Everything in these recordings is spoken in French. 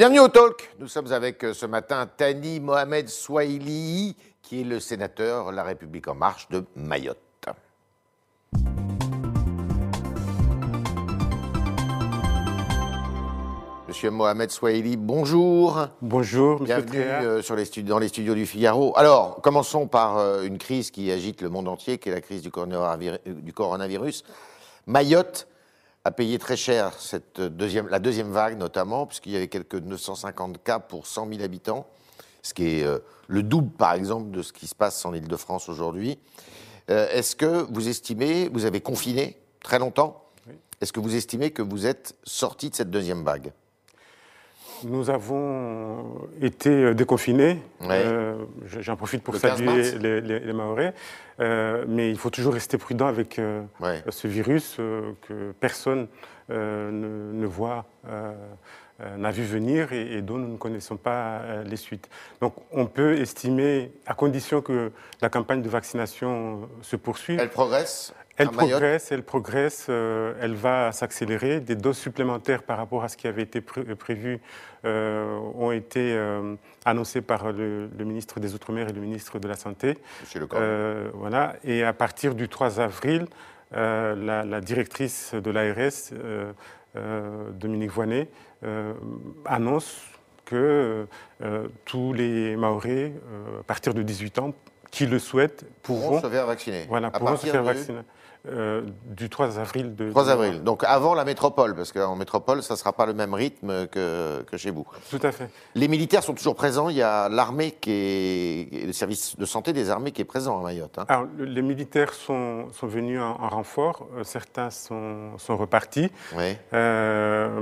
Bienvenue au Talk. Nous sommes avec euh, ce matin Tani Mohamed Swahili, qui est le sénateur La République En Marche de Mayotte. Monsieur Mohamed Swahili, bonjour. Bonjour, monsieur Bienvenue euh, sur les studi- dans les studios du Figaro. Alors, commençons par euh, une crise qui agite le monde entier, qui est la crise du coronavirus. du coronavirus. Mayotte a payé très cher cette deuxième, la deuxième vague, notamment, puisqu'il y avait quelques 950 cas pour 100 000 habitants, ce qui est euh, le double, par exemple, de ce qui se passe en Ile-de-France aujourd'hui. Euh, Est-ce que vous estimez, vous avez confiné très longtemps, est-ce que vous estimez que vous êtes sorti de cette deuxième vague? Nous avons été déconfinés. Ouais. Euh, je- J'en profite pour Le 15 saluer les, les- les Mahorais. Euh, mais il faut toujours rester prudent avec euh, Ouais. ce virus que personne ne, ne voit, n'a vu venir et, et dont nous ne connaissons pas les suites. Donc on peut estimer, à condition que la campagne de vaccination se poursuive, Elle progresse? Elle à progresse, elle progresse, euh, elle va s'accélérer. Des doses supplémentaires par rapport à ce qui avait été pré- prévu euh, ont été euh, annoncées par le, le ministre des Outre-mer et le ministre de la Santé. Monsieur Le Cornu Euh, voilà. Et à partir du 3 avril, euh, la, la directrice de l'ARS, euh, euh, Dominique Voinet, euh, annonce que euh, tous les Maoris, euh, à partir de 18 ans, qui le souhaitent, pourront pourront se faire vacciner. voilà, à pour se partir faire de vacciner. Euh, du 3 avril de 3 avril. Donc avant la métropole, parce qu'en métropole, ça ne sera pas le même rythme que, que chez vous. Tout à fait. Les militaires sont toujours présents. Il y a l'armée qui est. Le service de santé des armées qui est présent à Mayotte. hein. Alors, le- les militaires sont, sont venus en, en renfort, euh, certains sont, sont repartis, Oui. Euh,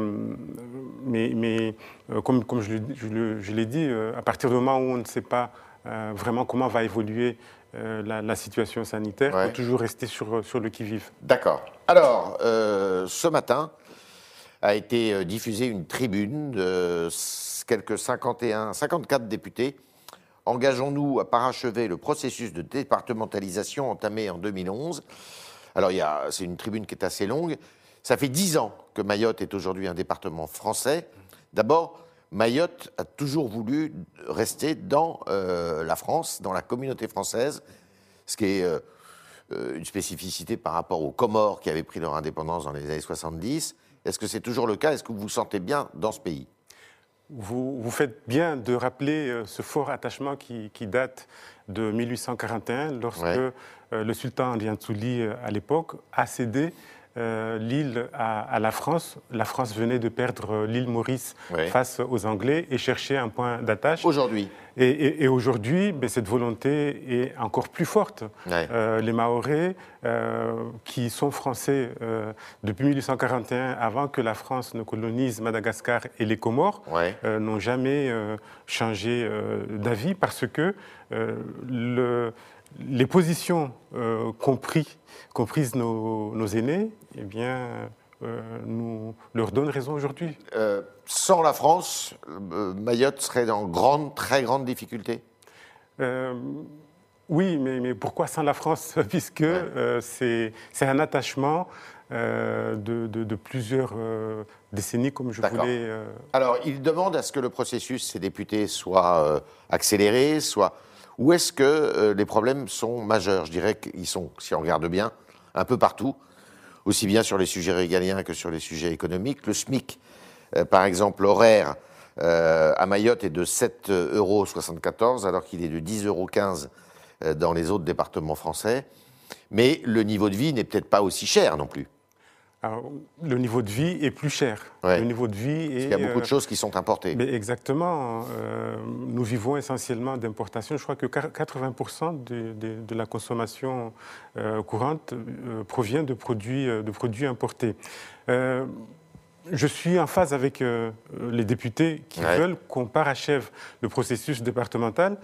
mais, mais, comme, comme je, je l'ai dit, à partir du moment où on ne sait pas euh, vraiment comment va évoluer euh, la, la situation sanitaire, Ouais. faut toujours rester sur, sur le qui-vive. D'accord. Alors, euh, ce matin a été diffusée une tribune de quelques 51, 54 députés. Engageons-nous à parachever le processus de départementalisation entamé en 2011. Alors, c'est une tribune qui est assez longue. Ça fait dix ans que Mayotte est aujourd'hui un département français. D'abord, Mayotte a toujours voulu rester dans euh, la France, dans la communauté française, ce qui est euh, euh, une spécificité par rapport aux Comores qui avaient pris leur indépendance dans les années 70. Est-ce que c'est toujours le cas? Est-ce que vous vous sentez bien dans ce pays? Vous, vous faites bien de rappeler ce fort attachement qui, qui date de 1841, lorsque Ouais. le sultan Lianzouli, euh, à l'époque, a cédé euh, l'île à, à la France. La France venait de perdre euh, l'île Maurice face aux Anglais et cherchait un point d'attache. Aujourd'hui Et, et- et aujourd'hui, ben, cette volonté est encore plus forte. Euh, les Mahorais, euh, qui sont français depuis 1841, avant que la France ne colonise Madagascar et les Comores, n'ont jamais changé d'avis parce que le- les positions euh, qu'ont pris- qu'ont prises nos, nos aînés, eh bien, euh, nous leur donnent raison aujourd'hui. Euh, sans la France, euh, Mayotte serait en grande, très grande difficulté oui, mais, mais pourquoi sans la France Puisque c'est un attachement euh, de, de- de plusieurs euh, décennies, comme je voulais. euh, Alors, il demande à ce que le processus, ces députés, soit accéléré, soit. Où est-ce que euh, les problèmes sont majeurs? Je dirais qu'ils sont, si on regarde bien, un peu partout, aussi bien sur les sujets régaliens que sur les sujets économiques. Le SMIC, euh, par exemple, l'horaire euh, à Mayotte est de 7,74 euros, alors qu'il est de 10,15 euros dans les autres départements français. Mais le niveau de vie n'est peut-être pas aussi cher non plus. Alors, le niveau de vie est plus cher. Ouais. Le niveau de vie est. Il y a beaucoup euh, de choses qui sont importées. mais exactement. euh, nous vivons essentiellement d'importation. Je crois que 80% de, de- de la consommation euh, courante euh, provient de produits, euh, de produits importés. Euh, je suis en phase avec euh, les députés qui Ouais. veulent qu'on parachève le processus départemental.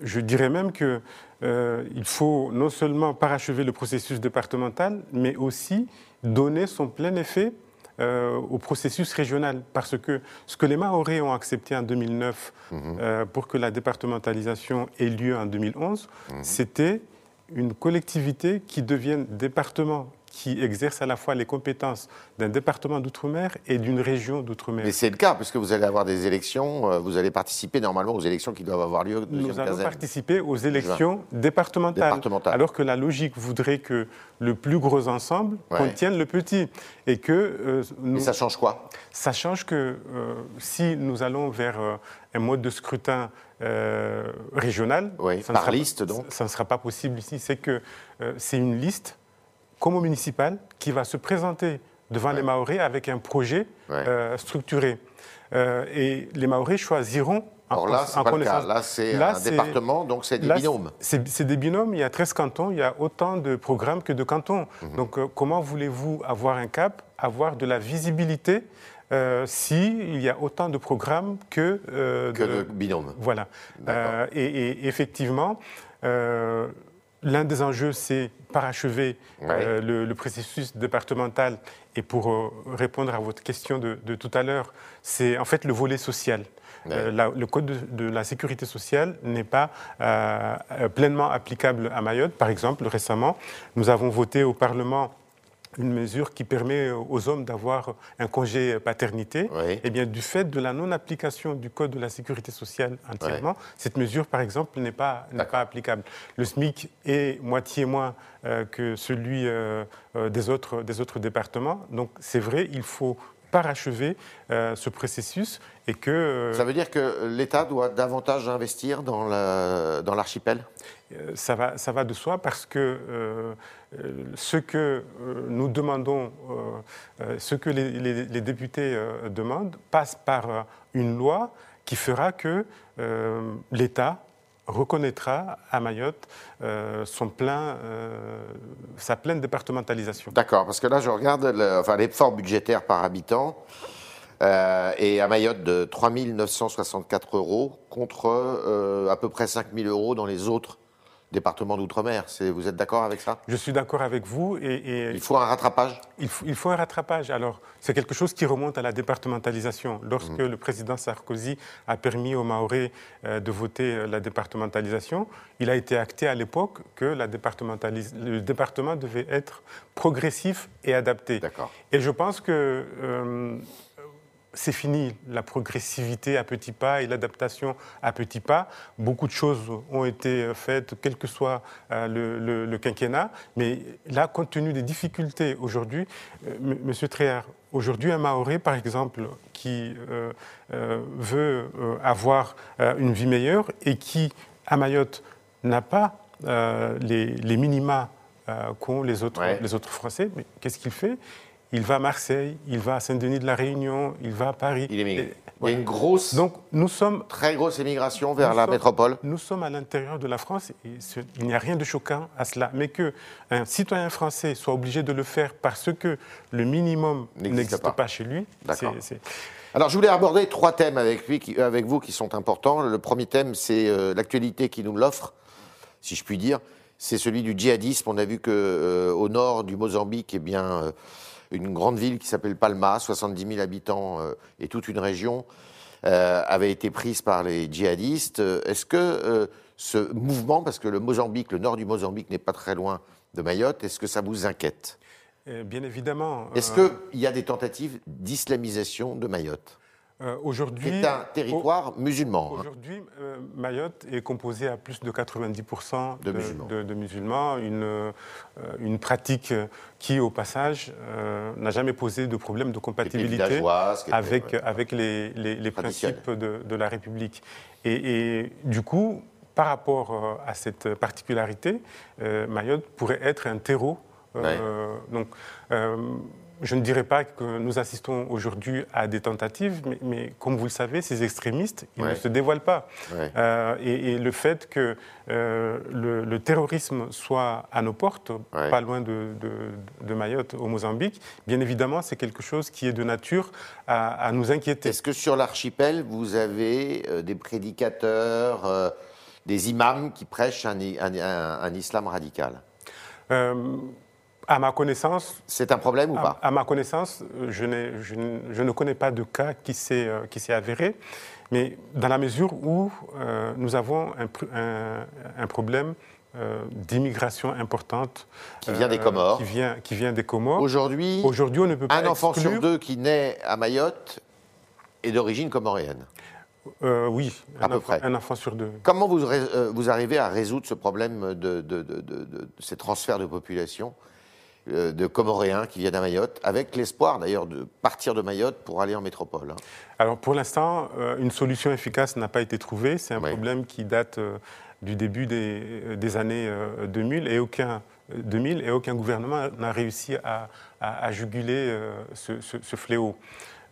Je dirais même que euh, il faut non seulement parachever le processus départemental, mais aussi donner son plein effet euh, au processus régional. Parce que ce que les Mahorais ont accepté en 2009 euh, pour que la départementalisation ait lieu en 2011, c'était une collectivité qui devienne département, qui exerce à la fois les compétences d'un département d'outre-mer et d'une région d'outre-mer. Mais c'est le cas, puisque vous allez avoir des élections, euh, vous allez participer normalement aux élections qui doivent avoir lieu. Nous allons participer aux élections départementales, alors que la logique voudrait que le plus gros ensemble contienne le petit. Et que. Euh, nous... ça change quoi? Ça change que euh, si nous allons vers un mode de scrutin régional, ça par liste donc, ça ne sera pas possible ici. C'est que c'est une liste comme au municipal, qui va se présenter devant les Maoris avec un projet euh, structuré. Euh, et les Maoris choisiront en, là, en connaissance. Là, c'est un département, donc c'est des binômes. C'est des binômes. Il y a 13 cantons, il y a autant de programmes que de cantons. Mhm. Donc, euh, comment voulez-vous avoir un cap, avoir de la visibilité s'il y a autant de programmes que, que de, binômes Voilà. Et, et, effectivement, L'un des enjeux, c'est parachever euh, le, processus départemental. Et pour euh, répondre à votre question de, tout à l'heure, c'est en fait le volet social. Euh, le code de, la sécurité sociale n'est pas pleinement applicable à Mayotte. Par exemple, récemment, nous avons voté au Parlement une mesure qui permet aux hommes d'avoir un congé paternité, et eh bien, du fait de la non-application du Code de la sécurité sociale entièrement, cette mesure, par exemple, n'est pas, pas applicable. Le SMIC est moitié moins euh, que celui euh, euh, des, autres, des autres départements. Donc, c'est vrai, il faut parachever ce processus et que... Ça veut dire que l'État doit davantage investir dans l'archipel? Ça va, ça va de soi parce que euh, ce que euh, nous demandons, euh, ce que les, députés demandent, passe par une loi qui fera que l'État reconnaîtra à Mayotte son plein, sa pleine départementalisation. D'accord, parce que là, je regarde l'effort budgétaire par habitant. et à Mayotte de 3 964 euros contre à peu près 5 000 euros dans les autres département d'outre-mer. Vous êtes d'accord avec ça? Je suis d'accord avec vous. Et, il faut un rattrapage? Il faut, un rattrapage. Alors, c'est quelque chose qui remonte à la départementalisation. Lorsque mmh. le président Sarkozy a permis aux Maoris euh, de voter euh, la départementalisation, il a été acté à l'époque que la le département devait être progressif et adapté. Et je pense que euh, c'est fini la progressivité à petits pas et l'adaptation à petits pas. Beaucoup de choses ont été faites, quel que soit euh, le, quinquennat. Mais là, compte tenu des difficultés aujourd'hui, euh, Monsieur Tréard, aujourd'hui, un Maoré, par exemple, qui euh, veut avoir une vie meilleure et qui, à Mayotte, n'a pas les, minima qu'ont les autres, les autres Français, mais qu'est-ce qu'il fait? Il va à Marseille, il va à Saint-Denis de la Réunion, il va à Paris. Il Il y a une grosse, Donc, nous sommes, très grosse émigration vers la métropole. Nous sommes à l'intérieur de la France et il n'y a rien de choquant à cela. Mais qu'un citoyen français soit obligé de le faire parce que le minimum n'existe pas. chez lui, c'est. Alors, je voulais aborder trois thèmes avec, lui, avec vous qui sont importants. Le premier thème, c'est euh, l'actualité qui nous l'offre, si je puis dire. C'est celui du djihadisme. On a vu qu'au euh, nord du Mozambique, eh bien, euh, une grande ville qui s'appelle Palma, 70 000 habitants euh, et toute une région, euh, avait été prise par les djihadistes. Est-ce que euh, ce mouvement, parce que le Mozambique, le nord du Mozambique n'est pas très loin de Mayotte, est-ce que ça vous inquiète? Bien évidemment. Est-ce qu'il y a des tentatives d'islamisation de Mayotte? Euh, aujourd'hui, c'est un territoire musulman. Hein. Aujourd'hui, euh, Mayotte est composé à plus de 90% de, musulmans. une, euh, une, pratique qui, au passage, n'a jamais posé de problème de compatibilité avec, avec les, les, principes de, la République. Et, du coup, par rapport à cette particularité, Mayotte pourrait être un terreau. donc, je ne dirais pas que nous assistons aujourd'hui à des tentatives, mais, comme vous le savez, ces extrémistes, ils ne se dévoilent pas. Euh, et, le fait que euh, le, terrorisme soit à nos portes, pas loin de, Mayotte, au Mozambique, bien évidemment, c'est quelque chose qui est de nature à, nous inquiéter. Est-ce que sur l'archipel, vous avez euh, des prédicateurs, des imams qui prêchent un, un islam radical? À ma connaissance. C'est un problème ou pas? à, ma connaissance, je, je, je, ne connais pas de cas qui s'est euh, avéré, mais dans la mesure où euh, nous avons un, un, problème d'immigration importante. Qui vient des Comores. Qui vient, qui vient des Comores. Aujourd'hui, Aujourd'hui, on ne peut pas un enfant exclure- sur deux qui naît à Mayotte est d'origine comoréenne. Euh, oui, À un, peu enfant, près. un enfant sur deux. Comment vous, euh, vous arrivez à résoudre ce problème de, de- de- de- ces transferts de population euh, de Comoréens qui viennent à Mayotte, avec l'espoir d'ailleurs de partir de Mayotte pour aller en métropole hein Alors pour l'instant, euh, une solution efficace n'a pas été trouvée. C'est un Oui. problème qui date euh, du début des, euh, des années euh, 2000 et aucun, euh, 2000 et aucun gouvernement n'a réussi à, à- à juguler euh, ce, ce- ce fléau.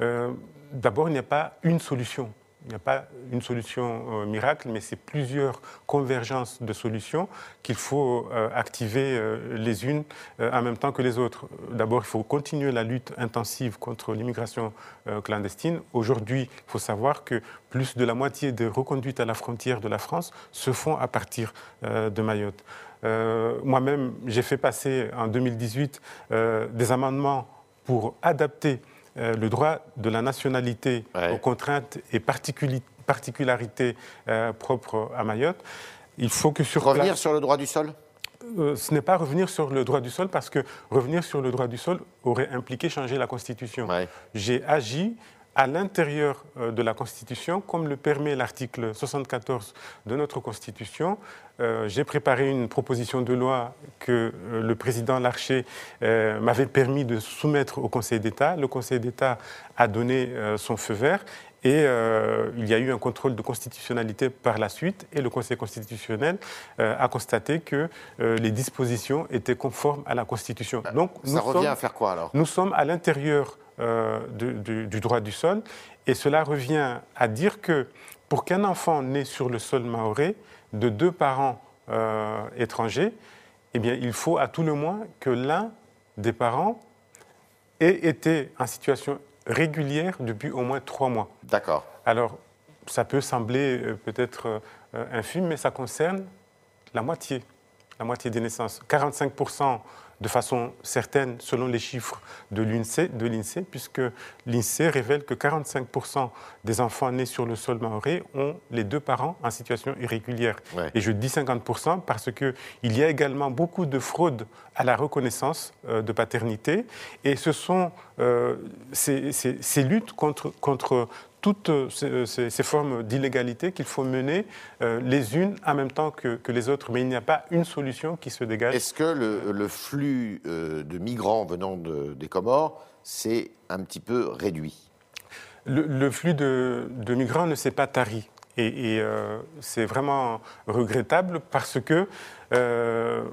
Euh, D'abord, il n'y a pas une solution. Il n'y a pas une solution euh, miracle, mais c'est plusieurs convergences de solutions qu'il faut euh, activer euh, les unes en même temps que les autres. D'abord, il faut continuer la lutte intensive contre l'immigration clandestine. Aujourd'hui, il faut savoir que plus de la moitié des reconduites à la frontière de la France se font à partir de Mayotte. Moi-même, j'ai fait passer en 2018 euh, des amendements pour adapter euh, le droit de la nationalité Ouais. aux contraintes et particularités euh, propres à Mayotte. Il faut que sur Revenir place- sur le droit du sol? Euh, ce n'est pas revenir sur le droit du sol parce que revenir sur le droit du sol aurait impliqué changer la Constitution. Ouais. J'ai agi à l'intérieur euh, de la Constitution, comme le permet l'article 74 de notre Constitution. Euh, J'ai préparé une proposition de loi que euh, le président Larcher m'avait permis de soumettre au Conseil d'État. Le Conseil d'État a donné son feu vert et euh, il y a eu un contrôle de constitutionnalité par la suite et le Conseil constitutionnel euh, a constaté que euh, les dispositions étaient conformes à la Constitution. Donc, nous Ça revient sommes- à faire quoi alors? nous sommes à l'intérieur du droit du sol et cela revient à dire que pour qu'un enfant né sur le sol maoré de deux parents étrangers, eh bien, il faut à tout le moins que l'un des parents ait été en situation régulière depuis au moins trois mois. D'accord. Alors, ça peut sembler euh, peut-être euh, infime, mais ça concerne la moitié, la moitié des naissances. 45% de façon certaine, selon les chiffres de l'INSEE, l'INSEE, puisque l'INSEE révèle que 45% des enfants nés sur le sol maoré ont les deux parents en situation irrégulière. Ouais. Et je dis 50% parce qu'il y a également beaucoup de fraude à la reconnaissance euh, de paternité. Et ce sont euh, ces, ces- ces luttes contre, contre toutes euh, ces, ces- ces formes d'illégalité qu'il faut mener euh, les unes en même temps que, que les autres. Mais il n'y a pas une solution qui se dégage. Est-ce que le, le flux euh, de migrants venant de- des Comores s'est un petit peu réduit? Le, le flux de, de migrants ne s'est pas tari. Et, et, euh, c'est vraiment regrettable parce que euh,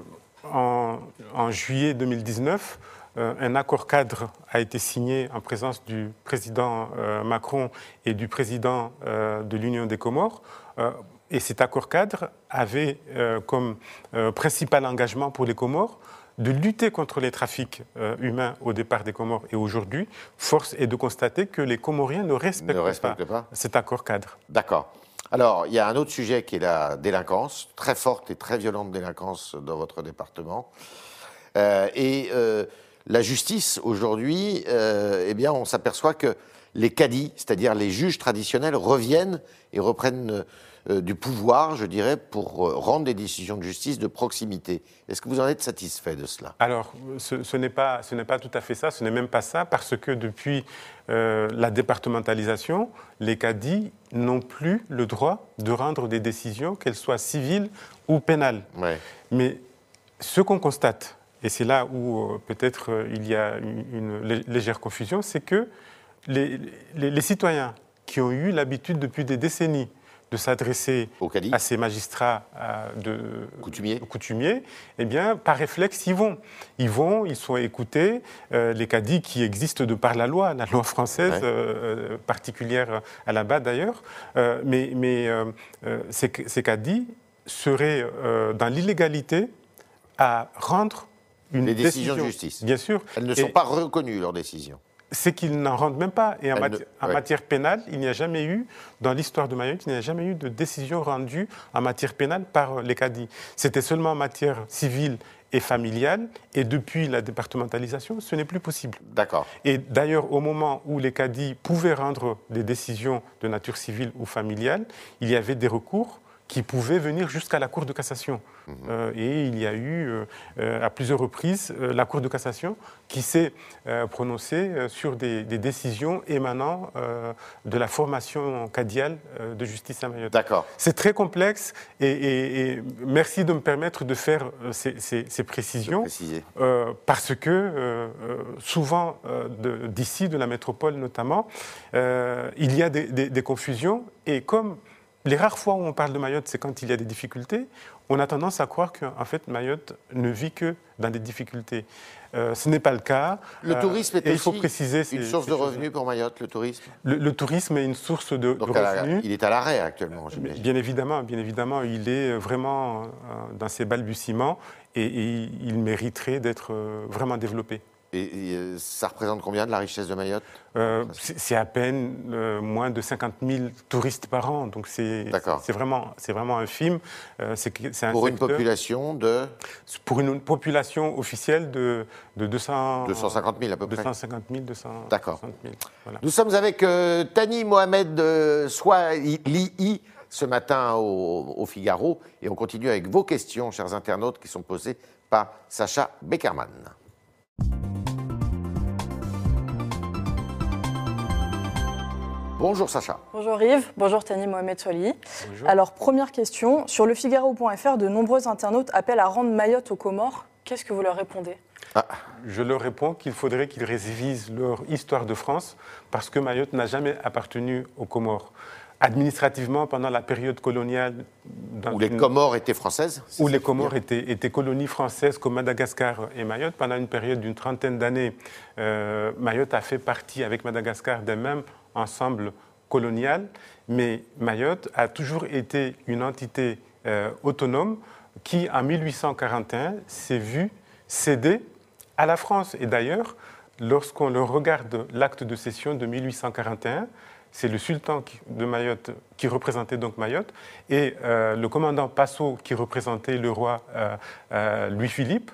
en, en juillet 2019, euh, un accord cadre a été signé en présence du président euh, Macron et du président euh, de l'Union des Comores. Euh, et cet accord cadre avait euh, comme euh, principal engagement pour les Comores de lutter contre les trafics euh, humains au départ des Comores et aujourd'hui, force est de constater que les Comoriens ne respectent, Ne respectent pas. cet accord cadre. D'accord. Alors, il y a un autre sujet qui est la délinquance, très forte et très violente délinquance dans votre département. Euh, et euh, la justice, aujourd'hui, euh, eh bien, on s'aperçoit que les cadis, c'est-à-dire les juges traditionnels, reviennent et reprennent euh, du pouvoir, je dirais, pour euh, rendre des décisions de justice de proximité. Est-ce que vous en êtes satisfait de cela? Alors, ce, ce n'est pas, ce n'est pas tout à fait ça, ce n'est même pas ça, parce que depuis euh, la départementalisation, les cadis n'ont plus le droit de rendre des décisions, qu'elles soient civiles ou pénales. Ouais. Mais ce qu'on constate, et c'est là où euh, peut-être euh, il y a une, une lé- légère confusion, c'est que les, les- les citoyens qui ont eu l'habitude depuis des décennies de s'adresser à ces magistrats euh, de, Coutumiers. coutumiers, eh bien, par réflexe, ils vont. Ils vont, ils sont écoutés. Euh, les cadis qui existent de par la loi, la loi française, Ouais. euh, particulière à la bas d'ailleurs, euh, mais, mais ces, ces cadis seraient dans l'illégalité à rendre une Les décisions décision. de justice. Bien sûr. Elles ne Et- sont pas reconnues, leurs décisions. c'est qu'ils n'en rendent même pas. Et en, Elle mati- ne- en ouais. matière pénale, il n'y a jamais eu, dans l'histoire de Mayotte, il n'y a jamais eu de décision rendue en matière pénale par les cadis. C'était seulement en matière civile et familiale. Et depuis la départementalisation, ce n'est plus possible. D'accord. Et d'ailleurs, au moment où les cadis pouvaient rendre des décisions de nature civile ou familiale, il y avait des recours qui pouvait venir jusqu'à la Cour de cassation. Mhm. Euh, et il y a eu euh, euh, à plusieurs reprises la Cour de cassation qui s'est prononcée sur des, décisions émanant de la formation cadiale de justice à Mayotte. D'accord. C'est très complexe et, merci de me permettre de faire ces, précisions. parce que souvent, d'ici, de, la métropole notamment, il y a des confusions et comme les rares fois où on parle de Mayotte, c'est quand il y a des difficultés. On a tendance à croire qu'en fait, Mayotte ne vit que dans des difficultés. Euh, ce n'est pas le cas. Le euh, tourisme est il faut préciser une source de revenus pour Mayotte, le tourisme le, tourisme est une source de, revenus. il est à l'arrêt actuellement, Bien évidemment, bien évidemment, il est vraiment euh, dans ses balbutiements et il mériterait d'être vraiment développé. Et, euh, ça représente combien de la richesse de Mayotte? Euh, C'est à peine euh, moins de 50 000 touristes par an, donc c'est vraiment, vraiment infime. pour une population de Pour une population officielle de, de 200... 250 000 à peu près 250 000, 200 D'accord. Nous sommes avec Tani Mohamed Swahili ce matin au, au Figaro et on continue avec vos questions, chers internautes, qui sont posées par Sacha Beckerman. Bonjour Sacha. Bonjour Yves, bonjour Tani Mohamed Soili. Alors première question, sur le Figaro.fr, de nombreux internautes appellent à rendre Mayotte aux Comores. Qu'est-ce que vous leur répondez? Ah. Je leur réponds qu'il faudrait qu'ils révisent leur histoire de France parce que Mayotte n'a jamais appartenu aux Comores. Administrativement, pendant la période coloniale. Où les Comores étaient françaises Où les Comores étaient, étaient, colonies françaises comme Madagascar et Mayotte. Pendant une période d'une trentaine d'années, euh, Mayotte a fait partie avec Madagascar d'un même ensemble colonial, mais Mayotte a toujours été une entité euh, autonome qui, en 1841, s'est vue céder à la France. Et d'ailleurs, lorsqu'on regarde l'acte de cession de 1841, c'est le sultan de Mayotte qui représentait donc Mayotte et euh, le commandant Passot qui représentait le roi euh, Louis-Philippe.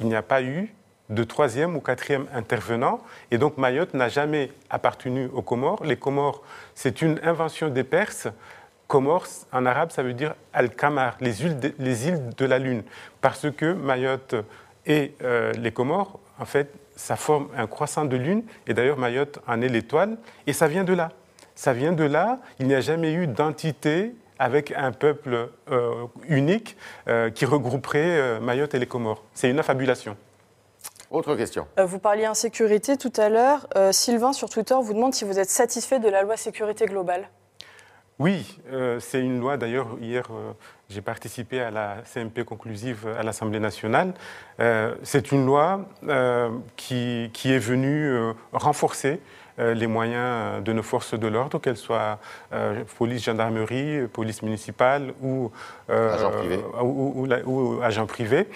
Il n'y a pas eu de troisième ou quatrième intervenant. Et donc Mayotte n'a jamais appartenu aux Comores. Les Comores, c'est une invention des Perses. Comores, en arabe, ça veut dire Al-Kamar, les les îles de la Lune. Parce que Mayotte et euh, les Comores, en fait, ça forme un croissant de lune. Et d'ailleurs, Mayotte en est l'étoile. Et ça vient de là. Ça vient de là. Il n'y a jamais eu d'entité avec un peuple euh, unique euh, qui regrouperait Mayotte et les Comores. C'est une affabulation. Autre question. Euh, vous parliez insécurité tout à l'heure. Euh, Sylvain, sur Twitter, vous demande si vous êtes satisfait de la loi sécurité globale. Oui, euh, c'est une loi. D'ailleurs, hier, j'ai participé à la CMP conclusive à l'Assemblée nationale. c'est une loi qui, qui, est venue renforcer euh, les moyens de nos forces de l'ordre, qu'elles soient euh, police, gendarmerie, police municipale ou, euh, agents privés. Ou, agents privés.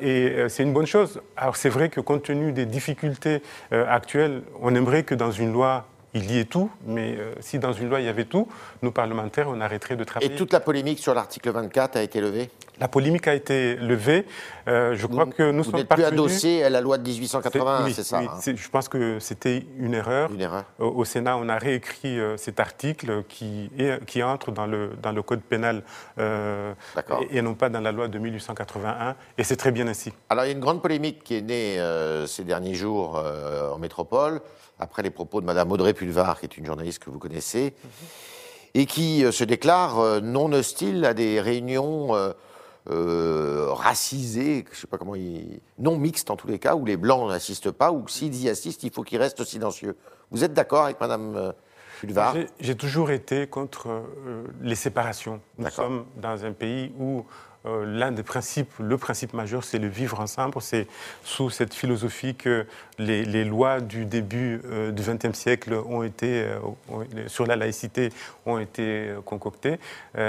et c'est une bonne chose. Alors c'est vrai que compte tenu des difficultés actuelles, on aimerait que dans une loi il y ait tout, mais si dans une loi il y avait tout, nous parlementaires, on arrêterait de travailler. Et toute la polémique sur l'article 24 a été levée? La polémique a été levée. Euh, je crois que nous vous sommes plus adossé à la loi de 1880, c'est ça hein. Je pense que c'était une erreur. Une erreur. Au, Sénat, on a réécrit euh, cet article qui, qui entre dans le, dans le code pénal euh, et, non pas dans la loi de 1881. Et c'est très bien ainsi. Alors, il y a une grande polémique qui est née ces derniers jours en métropole, après les propos de Mme Audrey Pulvar, qui est une journaliste que vous connaissez, et qui se déclare non hostile à des réunions euh, racisé, je sais pas comment non mixte en tous les cas, où les blancs n'assistent pas, ou s'ils y assistent, il faut qu'ils restent silencieux. Vous êtes d'accord avec Madame euh, Pulvar J'ai toujours été contre euh, les séparations. Nous sommes dans un pays où euh, l'un des principes, le principe majeur, c'est le vivre ensemble. C'est sous cette philosophie que les, lois du début euh, du XXe siècle ont été, euh, sur la laïcité, ont été concoctées.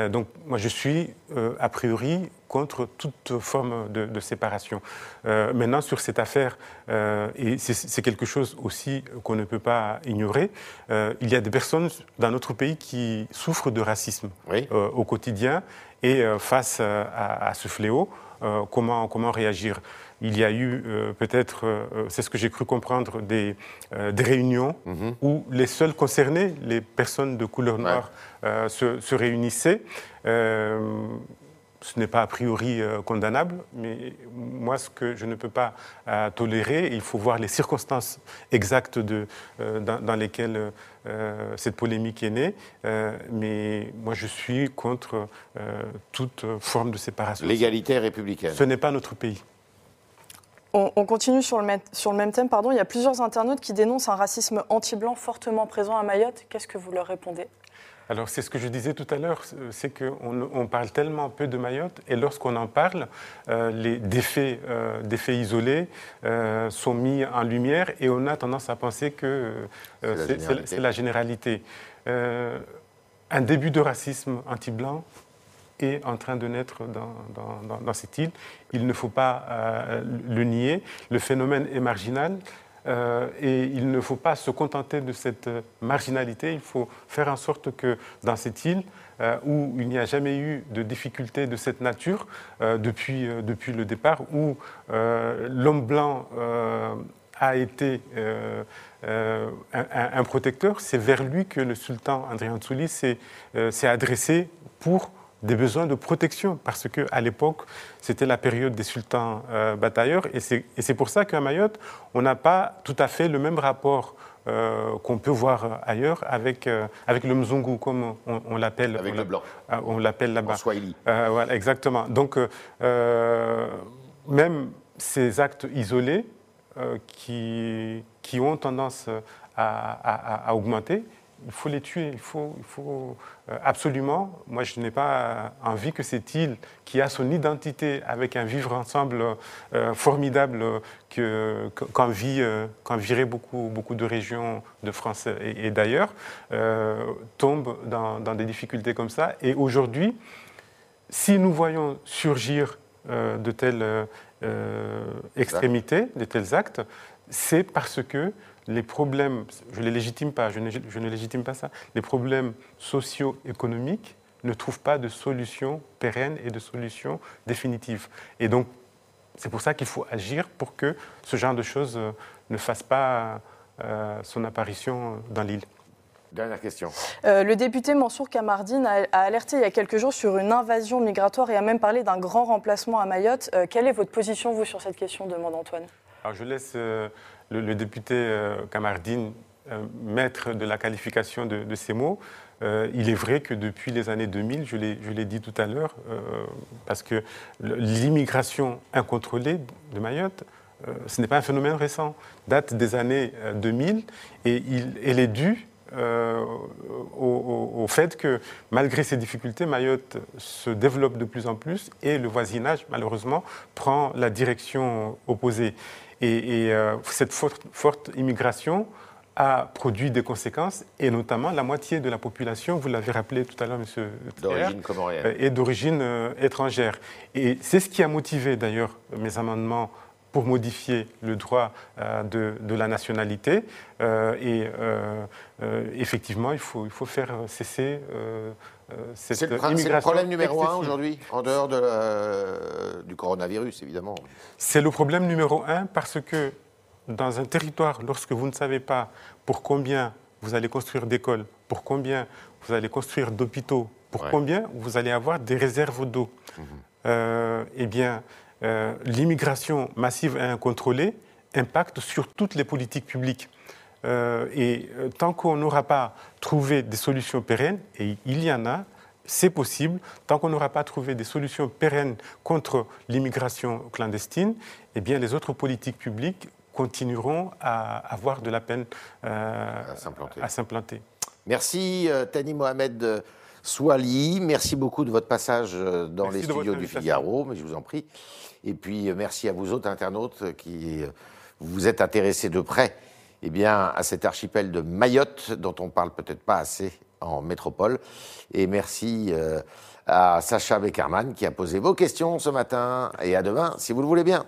donc, moi, je suis a priori contre toute forme de, séparation. maintenant, sur cette affaire, et c'est quelque chose aussi qu'on ne peut pas ignorer, il y a des personnes dans notre pays qui souffrent de racisme au quotidien et euh, face euh, à, ce fléau, comment, comment réagir? Il y a eu peut-être, c'est ce que j'ai cru comprendre, des, des réunions mhm. où les seuls concernés, les personnes de couleur noire, se, se, réunissaient ce n'est pas a priori euh, condamnable, mais moi, ce que je ne peux pas euh, tolérer, il faut voir les circonstances exactes de, euh, dans, lesquelles cette polémique est née. mais moi, je suis contre toute forme de séparation. L'égalité républicaine. Ce n'est pas notre pays. On, continue sur le, sur le, même thème. Pardon. Il y a plusieurs internautes qui dénoncent un racisme anti-blanc fortement présent à Mayotte. Qu'est-ce que vous leur répondez? Alors c'est ce que je disais tout à l'heure, c'est qu'on on parle tellement peu de Mayotte et lorsqu'on en parle, euh, les défaits, euh, isolés euh, sont mis en lumière et on a tendance à penser que c'est la généralité. un début de racisme anti-blanc est en train de naître dans, dans cette île. Il ne faut pas le nier. Le phénomène est marginal. Euh, et il ne faut pas se contenter de cette marginalité, il faut faire en sorte que dans cette île, euh, où il n'y a jamais eu de difficultés de cette nature euh, depuis, depuis le départ, où l'homme blanc a été un, protecteur, c'est vers lui que le sultan André Ansouli s'est adressé pour des besoins de protection, parce qu'à l'époque, c'était la période des sultans euh, batailleurs, et c'est pour ça qu'à Mayotte, on n'a pas tout à fait le même rapport euh, qu'on peut voir ailleurs avec, euh, avec le mzungu, comme on, l'appelle. Avec le blanc. On l'appelle là-bas. En Swahili. voilà, exactement. Donc, même ces actes isolés qui, qui ont tendance à, à augmenter, il faut les tuer, il faut, il faut euh, absolument. Moi, je n'ai pas envie que cette île, qui a son identité avec un vivre ensemble euh, formidable qu'en vit, euh, vivraient beaucoup, beaucoup de régions de France et, d'ailleurs, tombe dans, des difficultés comme ça. Et aujourd'hui, si nous voyons surgir de telles extrémités, de tels actes, c'est parce que les problèmes, je ne les légitime pas, je ne, je ne légitime pas ça, les problèmes socio-économiques ne trouvent pas de solution pérenne et de solution définitive. Et donc, c'est pour ça qu'il faut agir pour que ce genre de choses euh, ne fasse pas euh, son apparition dans l'île. Dernière question. Euh, le député Mansour Kamardine a, alerté il y a quelques jours sur une invasion migratoire et a même parlé d'un grand remplacement à Mayotte. quelle est votre position, vous, sur cette question demande Antoine. Alors, je laisse le, député euh, Kamardine, euh, maître de la qualification de, ces mots, euh, il est vrai que depuis les années 2000, je l'ai dit tout à l'heure, parce que l'immigration incontrôlée de Mayotte, ce n'est pas un phénomène récent, date des années 2000 et il, elle est due au, au, fait que malgré ces difficultés, Mayotte se développe de plus en plus et le voisinage, malheureusement, prend la direction opposée. Et, euh, cette forte, immigration a produit des conséquences, et notamment la moitié de la population, vous l'avez rappelé tout à l'heure, monsieur d'origine comorienne, est d'origine euh, étrangère. Et c'est ce qui a motivé d'ailleurs mes amendements pour modifier le droit euh, de, la nationalité. et effectivement, il faut, il faut faire cesser c'est le, problème numéro un aujourd'hui, en dehors du coronavirus, évidemment. C'est le problème numéro un parce que dans un territoire, lorsque vous ne savez pas pour combien vous allez construire d'écoles, pour combien vous allez construire d'hôpitaux, pour combien vous allez avoir des réserves d'eau, mhm. euh, eh bien, euh, l'immigration massive et incontrôlée impacte sur toutes les politiques publiques. Euh, et euh, tant qu'on n'aura pas trouvé des solutions pérennes, et il y en a, c'est possible, tant qu'on n'aura pas trouvé des solutions pérennes contre l'immigration clandestine, eh bien les autres politiques publiques continueront à avoir de la peine euh, à s'implanter. Merci Tani Mohamed Souali, merci beaucoup de votre passage dans les studios du Figaro, mais je vous en prie. Et puis merci à vous autres internautes qui vous êtes intéressés de près eh bien, à cet archipel de Mayotte, dont on parle peut-être pas assez en métropole. Et merci euh, à Sacha Beckerman qui a posé vos questions ce matin. Et à demain, si vous le voulez bien.